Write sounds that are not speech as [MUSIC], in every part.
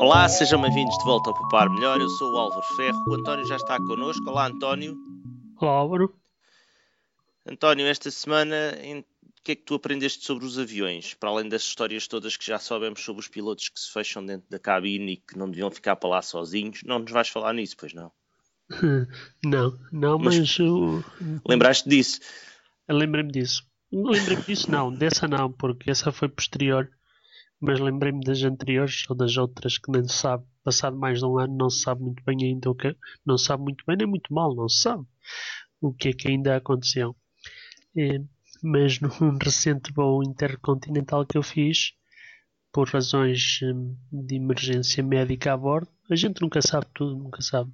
Olá, sejam bem-vindos de volta ao Popar Melhor. Eu sou o Álvaro Ferro. O António já está connosco. Olá, António. Olá, Álvaro. António, esta semana, o que é que tu aprendeste sobre os aviões? Para além das histórias todas que já sabemos sobre os pilotos que se fecham dentro da cabine e que não deviam ficar para lá sozinhos, não nos vais falar nisso, pois não? [LAUGHS] Não, não, mas. mas eu... Lembraste disso? Lembrei-me disso. Lembrei-me disso, não, dessa não, porque essa foi posterior mas lembrei-me das anteriores ou das outras que nem se sabe. Passado mais de um ano não se sabe muito bem ainda o que não se sabe muito bem nem muito mal, não se sabe o que é que ainda aconteceu. É, mas num recente voo intercontinental que eu fiz, por razões hum, de emergência médica a bordo, a gente nunca sabe tudo, nunca sabe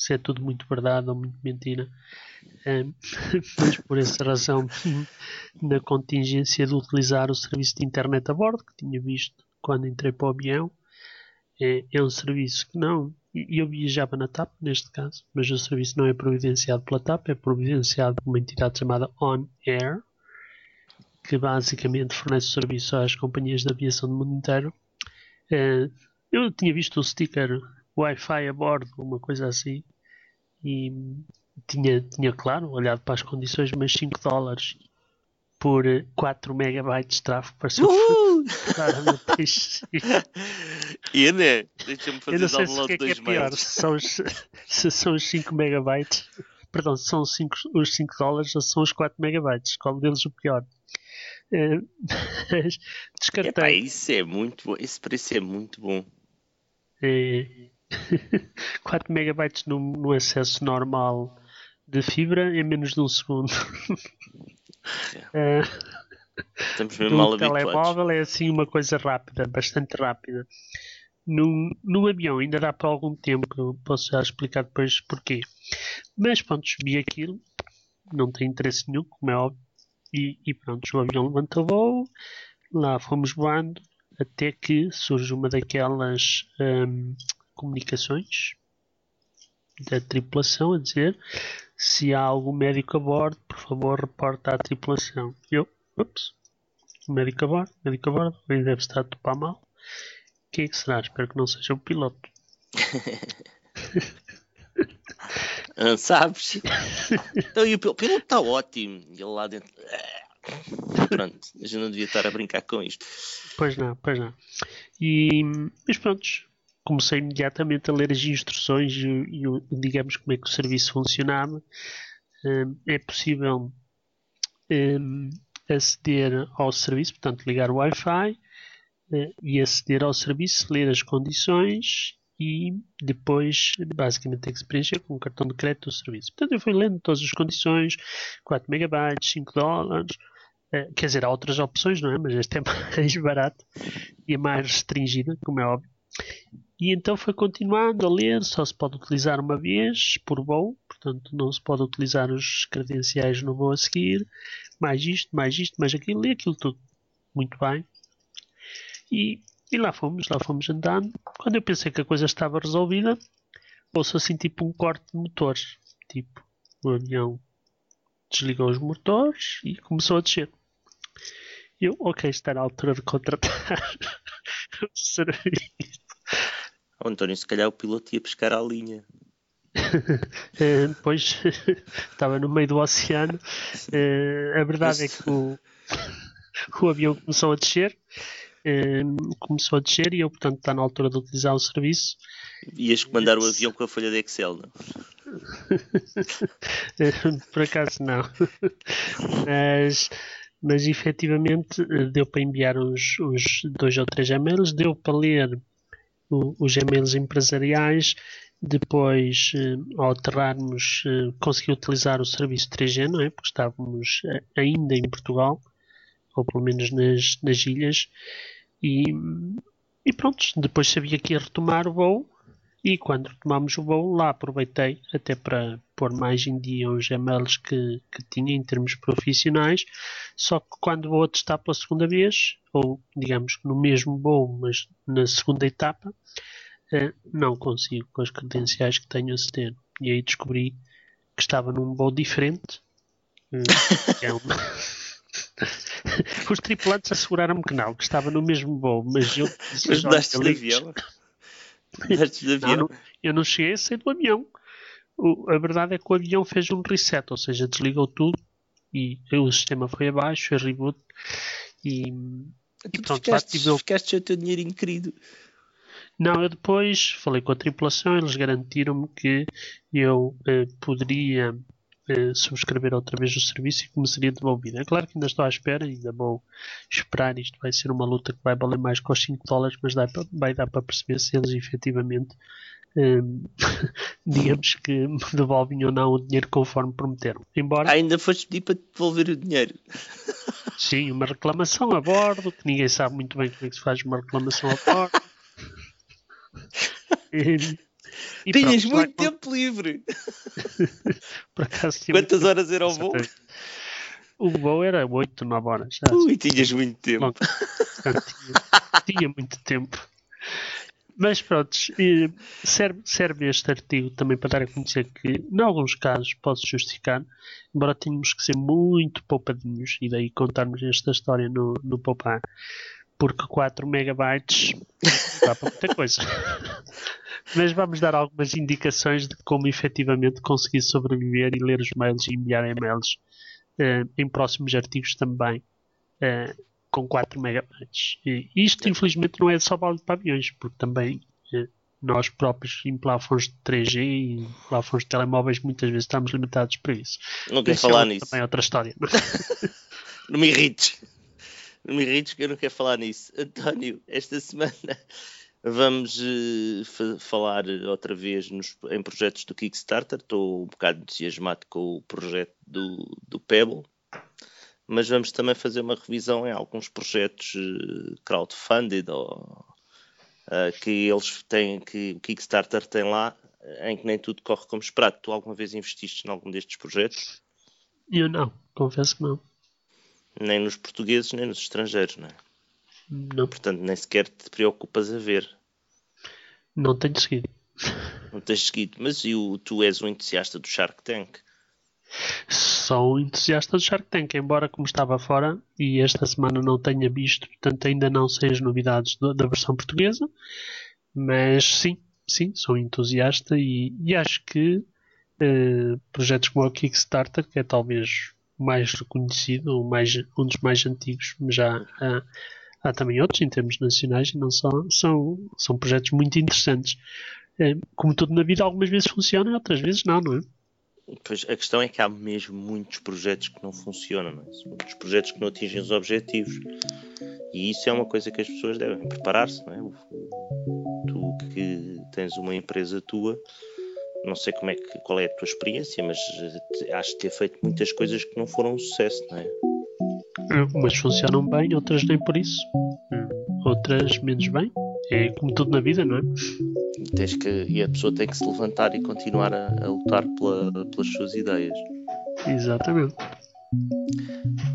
se é tudo muito verdade ou muito mentira. [LAUGHS] Mas por essa razão, na contingência de utilizar o serviço de internet a bordo, que tinha visto quando entrei para o avião, é, é um serviço que não. Eu viajava na TAP, neste caso, mas o serviço não é providenciado pela TAP, é providenciado por uma entidade chamada On Air, que basicamente fornece serviço às companhias de aviação do mundo inteiro. É, eu tinha visto o sticker Wi-Fi a bordo, uma coisa assim, e tinha, tinha claro, olhado para as condições, mas 5 dólares por 4 megabytes de tráfego pareceu uh! [LAUGHS] claramente [LAUGHS] E né? Deixa-me fazer Eu não sei se que é, que é pior, se são, os, [LAUGHS] se são os 5 megabytes, perdão, se são cinco, os 5 dólares ou se são os 4 megabytes, qual deles o pior? Uh, descartei. Epá, isso é muito bom, esse preço é muito bom. É, [LAUGHS] 4 megabytes no, acesso normal de fibra em menos de um segundo. [LAUGHS] É. Estamos mesmo mal habituados. telemóvel é assim uma coisa rápida, bastante rápida. No, no avião ainda dá para algum tempo, posso já explicar depois porquê. Mas pronto, vi aquilo, não tem interesse nenhum, como é óbvio, e, e pronto, o avião levanta voo, lá fomos voando, até que surge uma daquelas hum, comunicações da tripulação a dizer se há algum médico a bordo, por favor, reporta à tripulação. Eu, ups, médico a bordo, médico a bordo, ele deve estar a topar mal. Quem é que será? Espero que não seja o piloto. não [LAUGHS] sabes? Então, e o piloto está ótimo. E ele lá dentro. Pronto, a gente não devia estar a brincar com isto. Pois não, pois não. E, mas pronto, comecei imediatamente a ler as instruções e, e, digamos como é que o serviço funcionava. Um, é possível um, aceder ao serviço, portanto ligar o Wi-Fi uh, e aceder ao serviço, ler as condições e depois basicamente tem que se preencher com um cartão de crédito do serviço. Portanto eu fui lendo todas as condições, 4 megabytes, 5 dólares, uh, quer dizer, há outras opções, não é? Mas este é [LAUGHS] mais barato e é mais restringida, como é óbvio. E então foi continuando a ler, só se pode utilizar uma vez por voo, portanto não se pode utilizar os credenciais no voo a seguir, mais isto, mais isto, mais aquilo, e aquilo tudo. Muito bem. E, e lá fomos, lá fomos andando. Quando eu pensei que a coisa estava resolvida, ouço assim tipo um corte de motores. Tipo, o avião desligou os motores e começou a descer. Eu, ok, está na altura de contratar [LAUGHS] o serviço. Oh, António, se calhar o piloto ia pescar à linha. [LAUGHS] Eh, depois [LAUGHS] estava no meio do oceano. Eh, a verdade é que o, [LAUGHS] o avião começou a descer. Eh, começou a descer e eu, portanto, está na altura de utilizar o serviço. Ias comandar o avião com a folha de Excel, não? Por acaso não. Mas, mas efetivamente deu para enviar uns, uns dois ou três e-mails, deu para ler os e-mails empresariais. Depois, eh, ao aterrarmos, eh, consegui utilizar o serviço 3G, não é? Porque estávamos eh, ainda em Portugal, ou pelo menos nas, nas ilhas. E, e pronto, depois sabia que ia retomar o voo e quando retomámos o voo, lá aproveitei até para pôr mais em dia os e-mails que, que tinha em termos profissionais. Só que quando vou testar pela segunda vez, ou digamos no mesmo voo, mas na segunda etapa, eh, não consigo com as credenciais que tenho a aceder. E aí descobri que estava num voo diferente. Eh, é uma... [LAUGHS] Os tripulantes asseguraram-me que não, que estava no mesmo voo, mas eu mas daste avião? [LAUGHS] Antes de avião. Não, não, eu não cheguei a sair do avião. O- a verdade é que o avião fez um reset, ou seja, desligou tudo e o sistema foi abaixo, fez reboot e, Tu e pronto, lá ficaste, tive eu- ficaste o teu dinheirinho querido. Não, eu depois falei com a tripulação, eles garantiram-me que eu eh, poderia eh, subscrever outra vez o serviço e que me seria devolvido. É claro que ainda estou à espera, ainda vou esperar. Isto vai ser uma luta que vai valer mais que os 5 dólares, mas dá vai dar para perceber se eles efetivamente, eh, [LAUGHS] digamos que me [LAUGHS] devolvem ou não o dinheiro conforme prometeram. Embora, Ainda foste pedir para devolver o dinheiro. [LAUGHS] sim, uma reclamação a bordo, que ninguém sabe muito bem como é que se faz uma reclamação a bordo. E- Tinhas pronto, muito com- tempo livre. [LAUGHS] Por acaso Quantas horas era o voo? O voo era 8, 9 horas. Já, Ui, tinhas muito tempo. Portanto, tinha, tinha muito tempo. Mas pronto, serve, serve este artigo também para dar a conhecer que, em alguns casos, pode-se justificar, embora tenhamos que ser muito poupadinhos, e daí contarmos esta história no, no Poupar, porque 4 megabytes dá para muita coisa. [LAUGHS] Mas vamos dar algumas indicações de como efetivamente conseguir sobreviver e ler os mails e enviar e-mails eh, em próximos artigos também eh, com 4 megabytes. E isto, infelizmente, não é só válido para aviões, porque também eh, nós próprios em plafons de 3G e em plafons de telemóveis muitas vezes estamos limitados para isso. Não quero é falar outra- nisso. Também é outra história. [LAUGHS] Não me irrites. Não me irrites que eu não quero falar nisso. [LAUGHS] António, esta semana vamos fa- falar outra vez nos- em projetos do Kickstarter. Estou um bocado entusiasmado com o projeto do, do Pebble. Mas vamos também fazer uma revisão em alguns projetos eh, crowdfunded ou, eh, que eles têm, que o Kickstarter tem lá, em que nem tudo corre como esperado. Tu alguma vez investiste em algum destes projetos? Eu não, confesso que não. Nem nos portugueses, nem nos estrangeiros, não é? Não, Portanto, nem sequer te preocupas a ver. não tenho seguido. Não tens seguido. Mas e o, tu és um entusiasta do Shark Tank. Sou um entusiasta do Shark Tank, embora como estava fora e esta semana não tenha visto, portanto ainda não sei as novidades do- da versão portuguesa, mas sim, sim, sou entusiasta e, e acho que eh, projetos como o Kickstarter, que é talvez mais reconhecido, mais, um dos mais antigos, mas já há, há também outros em termos nacionais e não só, são, são projetos muito interessantes. Eh, como tudo na vida, algumas vezes funcionam e outras vezes não, não é? Pois a questão é que há mesmo muitos projetos que não funcionam, não é? Muitos projetos que não atingem os objetivos. E isso é uma coisa que as pessoas devem preparar-se, não é? Tu que tens uma empresa tua, não sei como é que, qual é a tua experiência, mas eh, de ter feito muitas coisas que não foram um sucesso, não é? Umas funcionam bem, outras nem por isso. Outras menos bem. É como tudo na vida, não é? E, tens que, e a pessoa tem que se levantar e continuar a, a lutar pela- pelas suas ideias. Exatamente.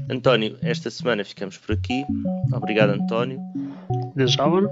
António, esta semana ficamos por aqui. Obrigado, António. Desde Álvaro?